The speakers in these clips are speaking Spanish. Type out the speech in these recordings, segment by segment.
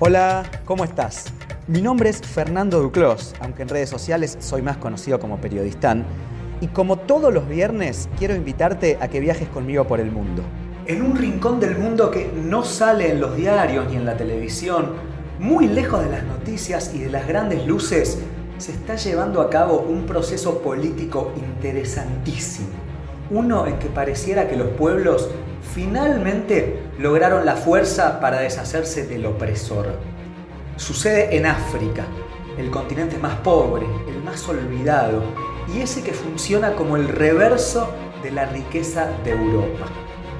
Hola, ¿cómo estás? Mi nombre es Fernando Duclos, aunque en redes sociales soy más conocido como periodistán, y como todos los viernes quiero invitarte a que viajes conmigo por el mundo. En un rincón del mundo que no sale en los diarios ni en la televisión, muy lejos de las noticias y de las grandes luces, se está llevando a cabo un proceso político interesantísimo. Uno en que pareciera que los pueblos finalmente lograron la fuerza para deshacerse del opresor. Sucede en África, el continente más pobre, el más olvidado, y ese que funciona como el reverso de la riqueza de Europa.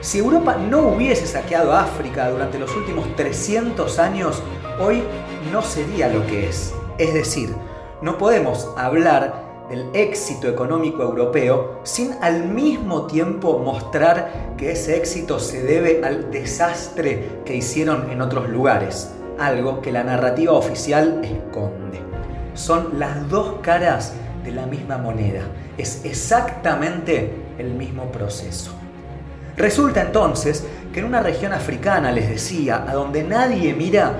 Si Europa no hubiese saqueado África durante los últimos 300 años, hoy no sería lo que es. Es decir, no podemos hablar del éxito económico europeo sin al mismo tiempo mostrar que ese éxito se debe al desastre que hicieron en otros lugares, algo que la narrativa oficial esconde. Son las dos caras de la misma moneda, es exactamente el mismo proceso. Resulta entonces que en una región africana, les decía, a donde nadie mira,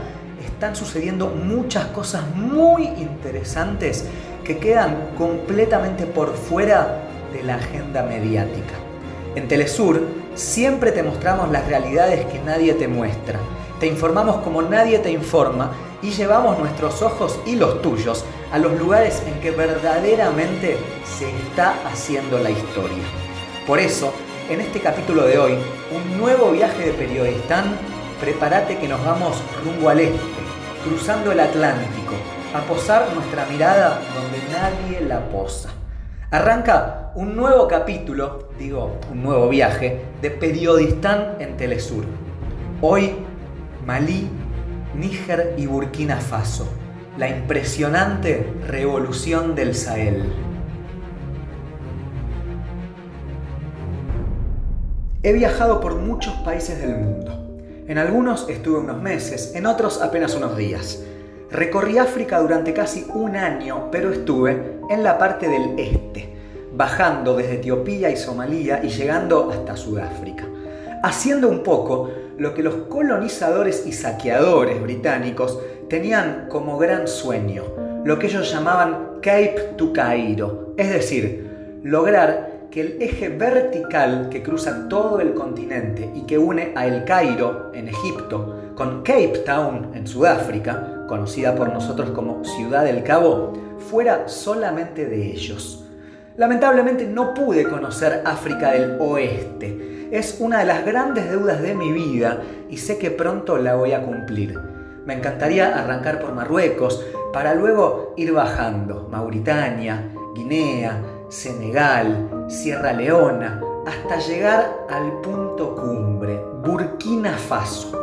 están sucediendo muchas cosas muy interesantes que quedan completamente por fuera de la agenda mediática. En Telesur siempre te mostramos las realidades que nadie te muestra, te informamos como nadie te informa y llevamos nuestros ojos y los tuyos a los lugares en que verdaderamente se está haciendo la historia. Por eso, en este capítulo de hoy, un nuevo viaje de periodistán, prepárate que nos vamos rumbo al este, cruzando el Atlántico, a posar nuestra mirada donde nadie la posa. Arranca un nuevo capítulo, digo, un nuevo viaje, de Periodistán en Telesur. Hoy, Malí, Níger y Burkina Faso. La impresionante revolución del Sahel. He viajado por muchos países del mundo. En algunos estuve unos meses, en otros apenas unos días. Recorrí África durante casi un año, pero estuve en la parte del este, bajando desde Etiopía y Somalia y llegando hasta Sudáfrica, haciendo un poco lo que los colonizadores y saqueadores británicos tenían como gran sueño, lo que ellos llamaban Cape to Cairo, es decir, lograr que el eje vertical que cruza todo el continente y que une a El Cairo, en Egipto, con Cape Town, en Sudáfrica, conocida por nosotros como Ciudad del Cabo, fuera solamente de ellos. Lamentablemente no pude conocer África del Oeste. Es una de las grandes deudas de mi vida y sé que pronto la voy a cumplir. Me encantaría arrancar por Marruecos para luego ir bajando. Mauritania, Guinea, Senegal, Sierra Leona, hasta llegar al punto cumbre, Burkina Faso.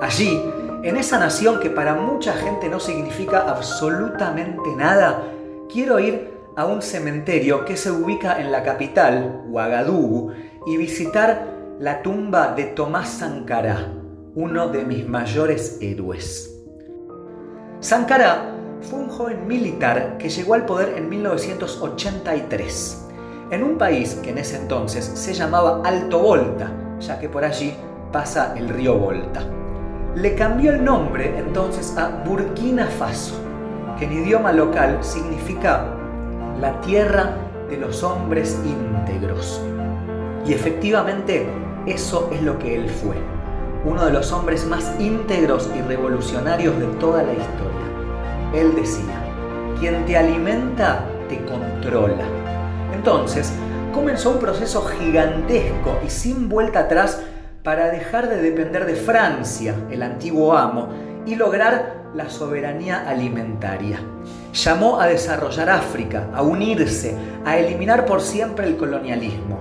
Allí, en esa nación que para mucha gente no significa absolutamente nada, quiero ir a un cementerio que se ubica en la capital, Ouagadougou, y visitar la tumba de Tomás Sankara, uno de mis mayores héroes. Sankara fue un joven militar que llegó al poder en 1983, en un país que en ese entonces se llamaba Alto Volta, ya que por allí pasa el río Volta. Le cambió el nombre entonces a Burkina Faso, que en idioma local significa la tierra de los hombres íntegros. Y efectivamente eso es lo que él fue, uno de los hombres más íntegros y revolucionarios de toda la historia. Él decía, quien te alimenta te controla. Entonces, comenzó un proceso gigantesco y sin vuelta atrás para dejar de depender de Francia, el antiguo amo, y lograr la soberanía alimentaria. Llamó a desarrollar África, a unirse, a eliminar por siempre el colonialismo.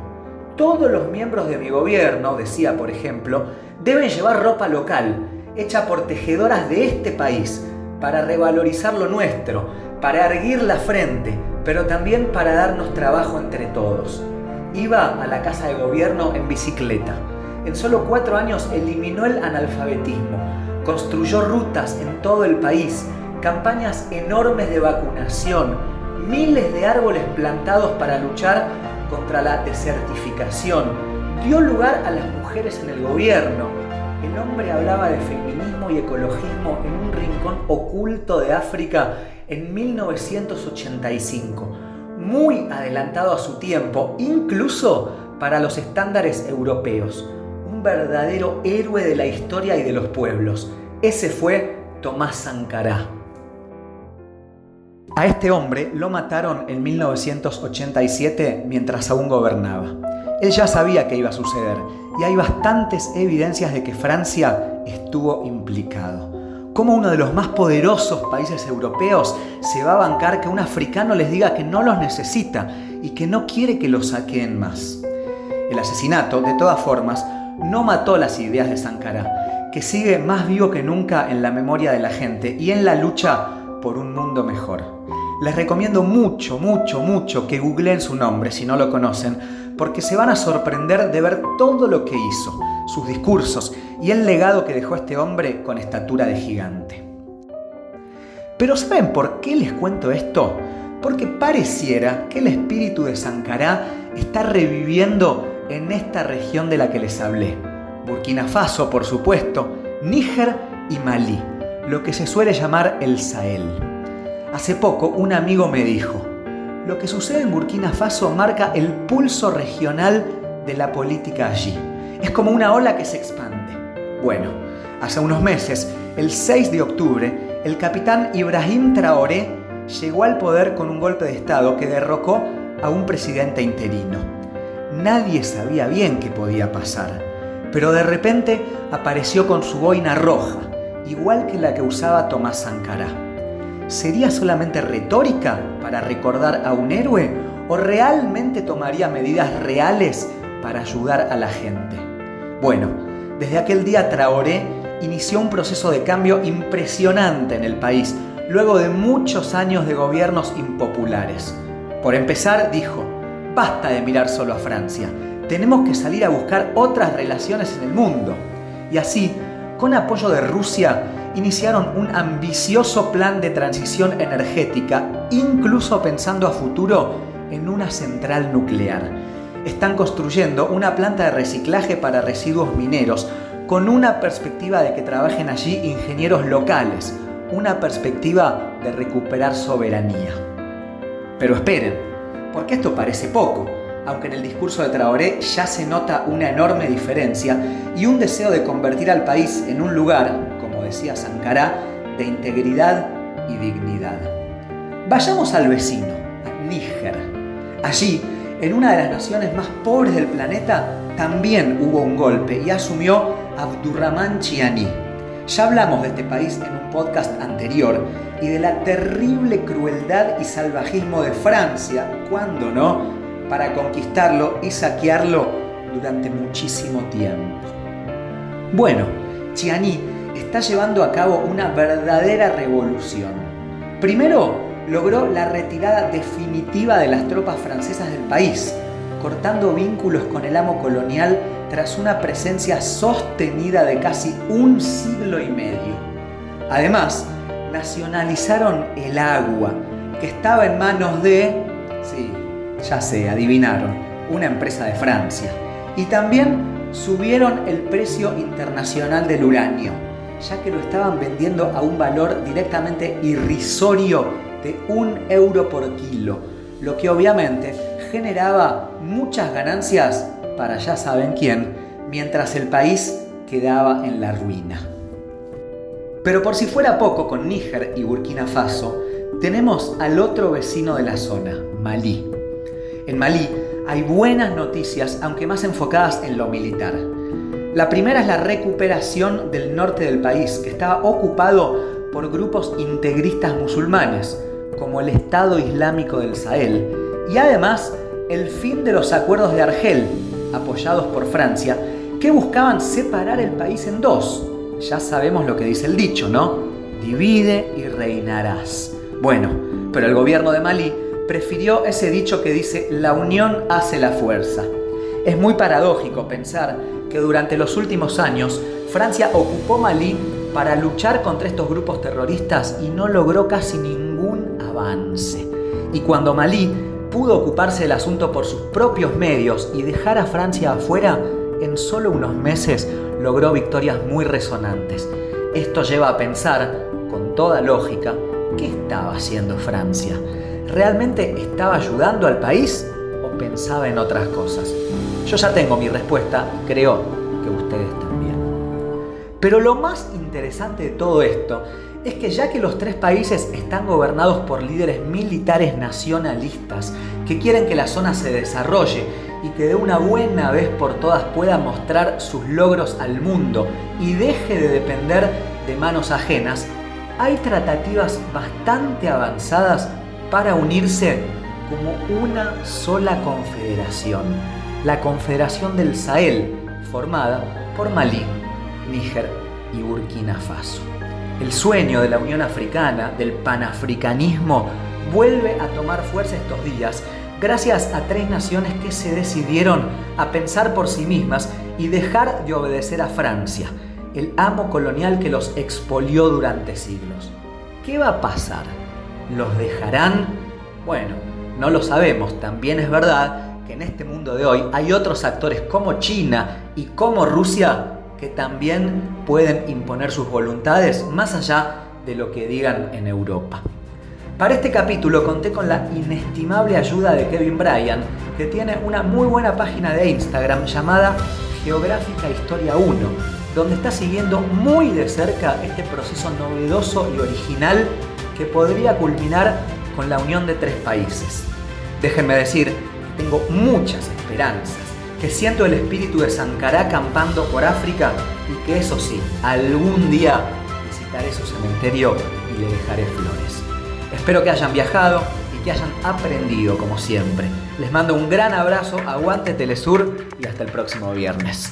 Todos los miembros de mi gobierno, decía por ejemplo, deben llevar ropa local, hecha por tejedoras de este país, para revalorizar lo nuestro, para erguir la frente, pero también para darnos trabajo entre todos. Iba a la casa de gobierno en bicicleta. En solo cuatro años eliminó el analfabetismo, construyó rutas en todo el país, campañas enormes de vacunación, miles de árboles plantados para luchar contra la desertificación, dio lugar a las mujeres en el gobierno, el hombre hablaba de feminismo y ecologismo en un rincón oculto de África en 1985, muy adelantado a su tiempo, incluso para los estándares europeos. Un verdadero héroe de la historia y de los pueblos. Ese fue Tomás Sankara. A este hombre lo mataron en 1987 mientras aún gobernaba. Él ya sabía que iba a suceder y hay bastantes evidencias de que Francia estuvo implicado. ¿Cómo uno de los más poderosos países europeos se va a bancar que un africano les diga que no los necesita y que no quiere que los saquen más? El asesinato, de todas formas, no mató las ideas de Sankara, que sigue más vivo que nunca en la memoria de la gente y en la lucha por un mundo mejor. Les recomiendo mucho, mucho, mucho que googleen su nombre si no lo conocen, porque se van a sorprender de ver todo lo que hizo, sus discursos y el legado que dejó este hombre con estatura de gigante. Pero ¿saben por qué les cuento esto? Porque pareciera que el espíritu de Sankara está reviviendo en esta región de la que les hablé. Burkina Faso, por supuesto, Níger y Malí, lo que se suele llamar el Sahel. Hace poco un amigo me dijo, lo que sucede en Burkina Faso marca el pulso regional de la política allí. Es como una ola que se expande. Bueno, hace unos meses, el 6 de octubre, el capitán Ibrahim Traoré llegó al poder con un golpe de Estado que derrocó a un presidente interino. Nadie sabía bien qué podía pasar, pero de repente apareció con su boina roja, igual que la que usaba Tomás Sankara. ¿Sería solamente retórica para recordar a un héroe o realmente tomaría medidas reales para ayudar a la gente? Bueno, desde aquel día Traoré inició un proceso de cambio impresionante en el país, luego de muchos años de gobiernos impopulares. Por empezar, dijo, basta de mirar solo a Francia, tenemos que salir a buscar otras relaciones en el mundo. Y así, con apoyo de Rusia, iniciaron un ambicioso plan de transición energética, incluso pensando a futuro en una central nuclear están construyendo una planta de reciclaje para residuos mineros con una perspectiva de que trabajen allí ingenieros locales, una perspectiva de recuperar soberanía. Pero esperen, porque esto parece poco, aunque en el discurso de Traoré ya se nota una enorme diferencia y un deseo de convertir al país en un lugar, decía Sankara, de integridad y dignidad. Vayamos al vecino, Níger. Allí, en una de las naciones más pobres del planeta, también hubo un golpe y asumió Abdurrahman Chiani. Ya hablamos de este país en un podcast anterior y de la terrible crueldad y salvajismo de Francia, cuando no, para conquistarlo y saquearlo durante muchísimo tiempo. Bueno, Chiani está llevando a cabo una verdadera revolución. Primero, logró la retirada definitiva de las tropas francesas del país, cortando vínculos con el amo colonial tras una presencia sostenida de casi un siglo y medio. Además, nacionalizaron el agua, que estaba en manos de, sí, ya sé, adivinaron, una empresa de Francia. Y también subieron el precio internacional del uranio, ya que lo estaban vendiendo a un valor directamente irrisorio de un euro por kilo, lo que obviamente generaba muchas ganancias para ya saben quién, mientras el país quedaba en la ruina. Pero por si fuera poco con Níger y Burkina Faso, tenemos al otro vecino de la zona, Malí. En Malí hay buenas noticias, aunque más enfocadas en lo militar. La primera es la recuperación del norte del país, que estaba ocupado por grupos integristas musulmanes, como el Estado Islámico del Sahel, y además el fin de los acuerdos de Argel, apoyados por Francia, que buscaban separar el país en dos. Ya sabemos lo que dice el dicho, ¿no? Divide y reinarás. Bueno, pero el gobierno de Malí prefirió ese dicho que dice la unión hace la fuerza. Es muy paradójico pensar que durante los últimos años Francia ocupó Malí para luchar contra estos grupos terroristas y no logró casi ningún avance. Y cuando Malí pudo ocuparse del asunto por sus propios medios y dejar a Francia afuera, en solo unos meses logró victorias muy resonantes. Esto lleva a pensar, con toda lógica, ¿qué estaba haciendo Francia? ¿Realmente estaba ayudando al país pensaba en otras cosas? Yo ya tengo mi respuesta creo que ustedes también. Pero lo más interesante de todo esto es que ya que los tres países están gobernados por líderes militares nacionalistas que quieren que la zona se desarrolle y que de una buena vez por todas pueda mostrar sus logros al mundo y deje de depender de manos ajenas, hay tratativas bastante avanzadas para unirse como una sola confederación, la Confederación del Sahel, formada por Malí, Níger y Burkina Faso. El sueño de la Unión Africana, del panafricanismo, vuelve a tomar fuerza estos días gracias a tres naciones que se decidieron a pensar por sí mismas y dejar de obedecer a Francia, el amo colonial que los expolió durante siglos. ¿Qué va a pasar? ¿Los dejarán? Bueno, no lo sabemos. También es verdad que en este mundo de hoy hay otros actores como China y como Rusia que también pueden imponer sus voluntades más allá de lo que digan en Europa. Para este capítulo conté con la inestimable ayuda de Kevin Bryan, que tiene una muy buena página de Instagram llamada Geográfica Historia 1, donde está siguiendo muy de cerca este proceso novedoso y original que podría culminar con la unión de tres países. Déjenme decir tengo muchas esperanzas que siento el espíritu de Sankara campando por África y que eso sí, algún día visitaré su cementerio y le dejaré flores. Espero que hayan viajado y que hayan aprendido como siempre. Les mando un gran abrazo, aguante Telesur y hasta el próximo viernes.